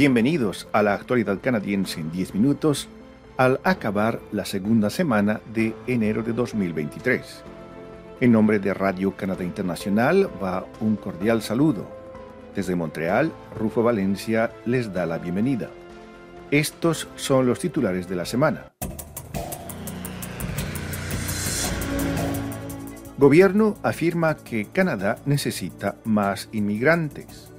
Bienvenidos a la actualidad canadiense en 10 minutos al acabar la segunda semana de enero de 2023. En nombre de Radio Canadá Internacional va un cordial saludo. Desde Montreal, Rufo Valencia les da la bienvenida. Estos son los titulares de la semana. Gobierno afirma que Canadá necesita más inmigrantes.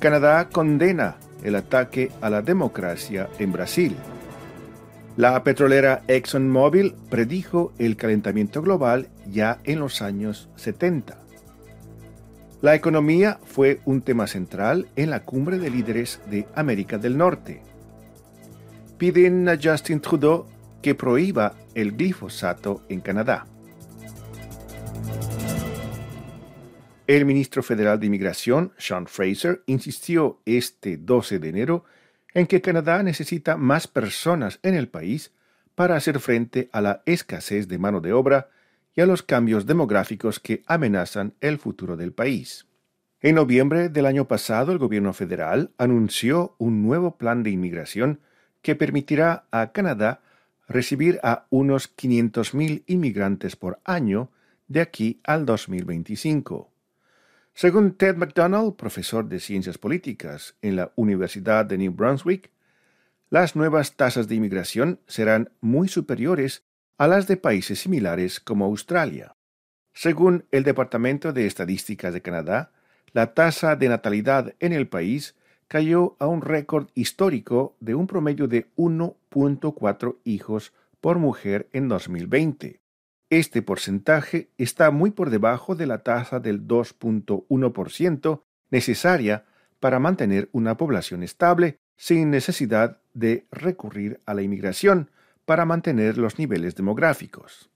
Canadá condena el ataque a la democracia en Brasil. La petrolera ExxonMobil predijo el calentamiento global ya en los años 70. La economía fue un tema central en la cumbre de líderes de América del Norte. Piden a Justin Trudeau que prohíba el glifosato en Canadá. El ministro federal de Inmigración, Sean Fraser, insistió este 12 de enero en que Canadá necesita más personas en el país para hacer frente a la escasez de mano de obra y a los cambios demográficos que amenazan el futuro del país. En noviembre del año pasado, el gobierno federal anunció un nuevo plan de inmigración que permitirá a Canadá recibir a unos 500.000 inmigrantes por año de aquí al 2025. Según Ted McDonald, profesor de Ciencias Políticas en la Universidad de New Brunswick, las nuevas tasas de inmigración serán muy superiores a las de países similares como Australia. Según el Departamento de Estadísticas de Canadá, la tasa de natalidad en el país cayó a un récord histórico de un promedio de 1.4 hijos por mujer en 2020. Este porcentaje está muy por debajo de la tasa del 2.1% necesaria para mantener una población estable sin necesidad de recurrir a la inmigración para mantener los niveles demográficos.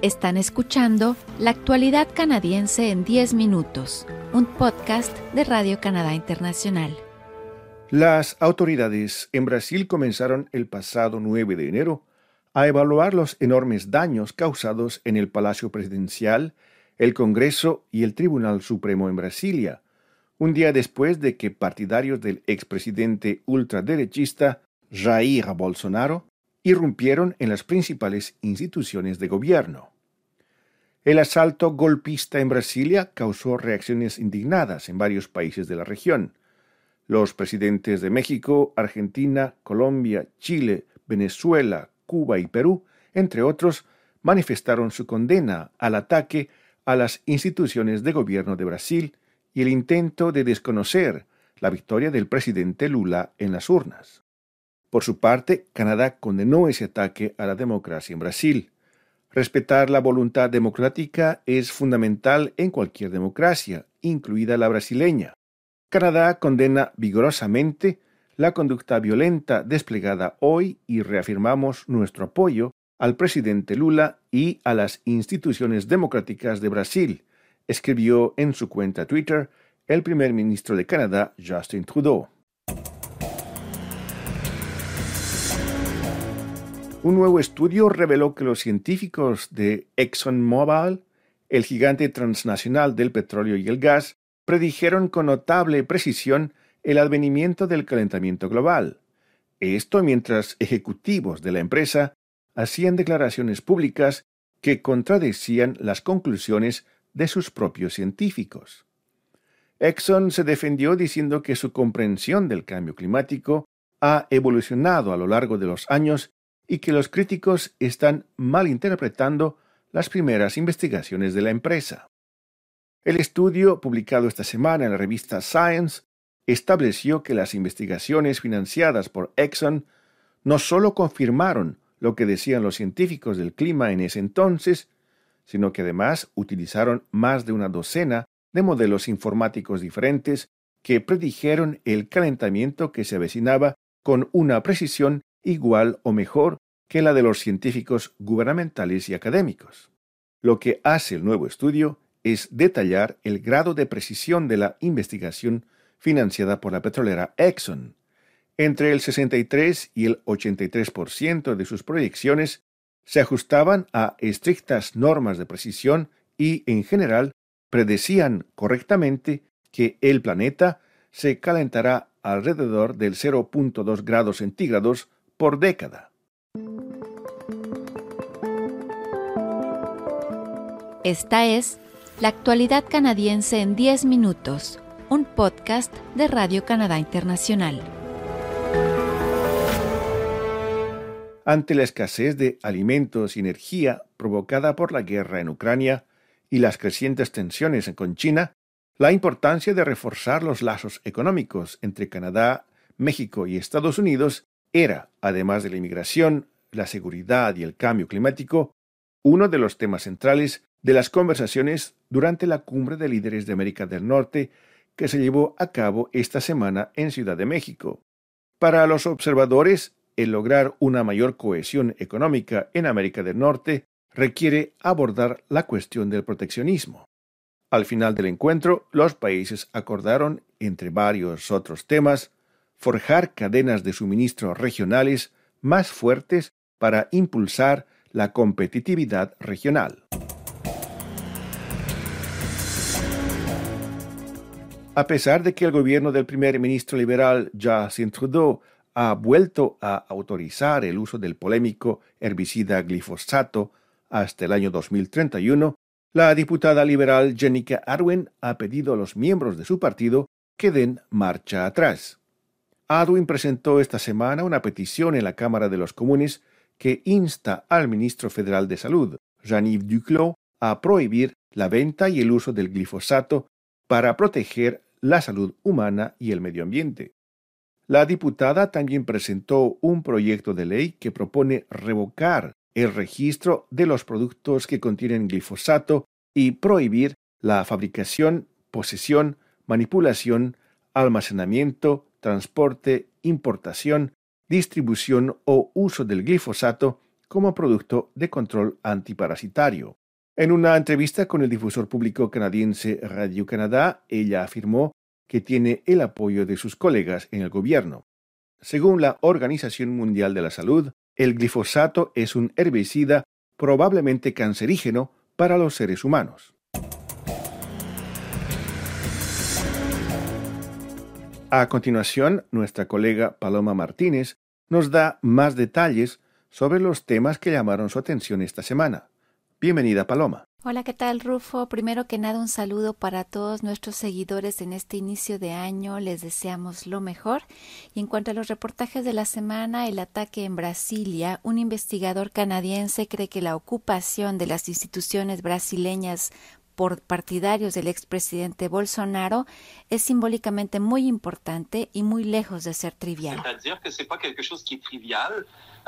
Están escuchando La actualidad canadiense en 10 minutos, un podcast de Radio Canadá Internacional. Las autoridades en Brasil comenzaron el pasado 9 de enero a evaluar los enormes daños causados en el Palacio Presidencial, el Congreso y el Tribunal Supremo en Brasilia, un día después de que partidarios del expresidente ultraderechista Jair Bolsonaro irrumpieron en las principales instituciones de gobierno. El asalto golpista en Brasilia causó reacciones indignadas en varios países de la región. Los presidentes de México, Argentina, Colombia, Chile, Venezuela, Cuba y Perú, entre otros, manifestaron su condena al ataque a las instituciones de gobierno de Brasil y el intento de desconocer la victoria del presidente Lula en las urnas. Por su parte, Canadá condenó ese ataque a la democracia en Brasil. Respetar la voluntad democrática es fundamental en cualquier democracia, incluida la brasileña. Canadá condena vigorosamente la conducta violenta desplegada hoy y reafirmamos nuestro apoyo al presidente Lula y a las instituciones democráticas de Brasil, escribió en su cuenta Twitter el primer ministro de Canadá, Justin Trudeau. Un nuevo estudio reveló que los científicos de ExxonMobil, el gigante transnacional del petróleo y el gas, predijeron con notable precisión el advenimiento del calentamiento global. Esto mientras ejecutivos de la empresa hacían declaraciones públicas que contradecían las conclusiones de sus propios científicos. Exxon se defendió diciendo que su comprensión del cambio climático ha evolucionado a lo largo de los años y que los críticos están malinterpretando las primeras investigaciones de la empresa. El estudio, publicado esta semana en la revista Science, estableció que las investigaciones financiadas por Exxon no solo confirmaron lo que decían los científicos del clima en ese entonces, sino que además utilizaron más de una docena de modelos informáticos diferentes que predijeron el calentamiento que se avecinaba con una precisión igual o mejor que la de los científicos gubernamentales y académicos. Lo que hace el nuevo estudio es detallar el grado de precisión de la investigación financiada por la petrolera Exxon. Entre el 63 y el 83% de sus proyecciones se ajustaban a estrictas normas de precisión y, en general, predecían correctamente que el planeta se calentará alrededor del 0.2 grados centígrados por década. Esta es La actualidad canadiense en 10 minutos, un podcast de Radio Canadá Internacional. Ante la escasez de alimentos y energía provocada por la guerra en Ucrania y las crecientes tensiones con China, la importancia de reforzar los lazos económicos entre Canadá, México y Estados Unidos era, además de la inmigración, la seguridad y el cambio climático, uno de los temas centrales de las conversaciones durante la cumbre de líderes de América del Norte que se llevó a cabo esta semana en Ciudad de México. Para los observadores, el lograr una mayor cohesión económica en América del Norte requiere abordar la cuestión del proteccionismo. Al final del encuentro, los países acordaron, entre varios otros temas, forjar cadenas de suministro regionales más fuertes para impulsar la competitividad regional. A pesar de que el gobierno del primer ministro liberal Justin Trudeau ha vuelto a autorizar el uso del polémico herbicida glifosato hasta el año 2031, la diputada liberal Jenica Arwen ha pedido a los miembros de su partido que den marcha atrás. Arwen presentó esta semana una petición en la Cámara de los Comunes que insta al ministro federal de Salud, Jean-Yves Duclos, a prohibir la venta y el uso del glifosato para proteger la salud humana y el medio ambiente. La diputada también presentó un proyecto de ley que propone revocar el registro de los productos que contienen glifosato y prohibir la fabricación, posesión, manipulación, almacenamiento, transporte, importación, distribución o uso del glifosato como producto de control antiparasitario. En una entrevista con el difusor público canadiense Radio Canadá, ella afirmó que tiene el apoyo de sus colegas en el gobierno. Según la Organización Mundial de la Salud, el glifosato es un herbicida probablemente cancerígeno para los seres humanos. A continuación, nuestra colega Paloma Martínez nos da más detalles sobre los temas que llamaron su atención esta semana. Bienvenida, Paloma. Hola, ¿qué tal, Rufo? Primero que nada, un saludo para todos nuestros seguidores en este inicio de año. Les deseamos lo mejor. Y en cuanto a los reportajes de la semana, el ataque en Brasilia, un investigador canadiense cree que la ocupación de las instituciones brasileñas por partidarios del expresidente Bolsonaro es simbólicamente muy importante y muy lejos de ser trivial.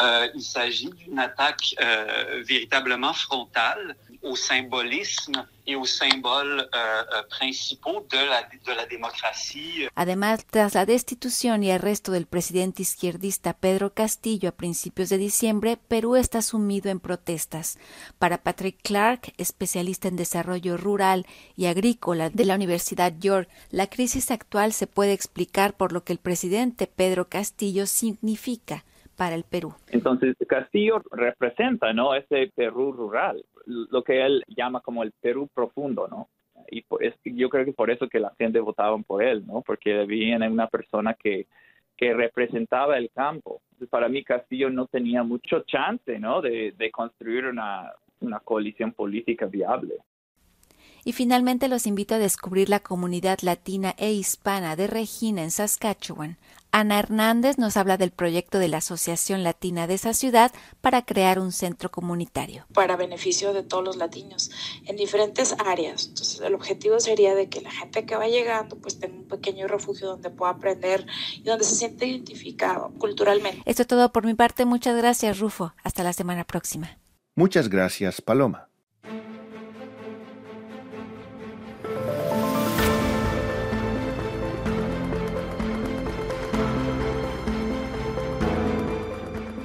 Euh, il s'agit d'une attaque euh, véritablement frontale au symbolisme y symboles euh, principaux de la, de la democracia. Además, tras la destitución y arresto del presidente izquierdista Pedro Castillo a principios de diciembre, Perú está sumido en protestas. Para Patrick Clark, especialista en desarrollo rural y agrícola de la Universidad York, la crisis actual se puede explicar por lo que el presidente Pedro Castillo significa para el Perú. Entonces, Castillo representa, ¿no? Ese Perú rural, lo que él llama como el Perú profundo, ¿no? Y yo creo que por eso que la gente votaba por él, ¿no? Porque veían en una persona que, que representaba el campo. para mí Castillo no tenía mucho chance, ¿no? De, de construir una, una coalición política viable. Y finalmente los invito a descubrir la comunidad latina e hispana de Regina en Saskatchewan. Ana Hernández nos habla del proyecto de la Asociación Latina de esa ciudad para crear un centro comunitario. Para beneficio de todos los latinos en diferentes áreas. Entonces el objetivo sería de que la gente que va llegando pues tenga un pequeño refugio donde pueda aprender y donde se siente identificado culturalmente. Esto es todo por mi parte. Muchas gracias Rufo. Hasta la semana próxima. Muchas gracias Paloma.